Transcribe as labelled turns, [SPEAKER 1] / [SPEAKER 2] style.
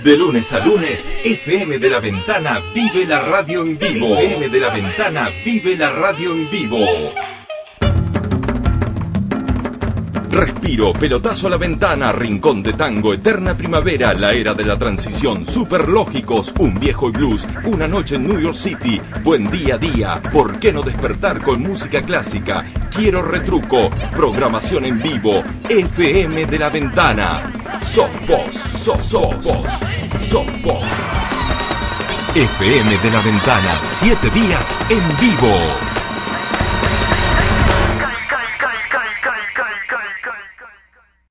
[SPEAKER 1] De lunes a lunes, FM de la Ventana vive la radio en vivo. FM de la Ventana vive la radio en vivo. Respiro, pelotazo a la ventana, rincón de tango, eterna primavera, la era de la transición, super lógicos, un viejo blues, una noche en New York City, buen día a día, ¿por qué no despertar con música clásica? Quiero retruco, programación en vivo, FM de la ventana. Sos vos, sos, vos, sos vos. FM de la ventana, siete días en vivo.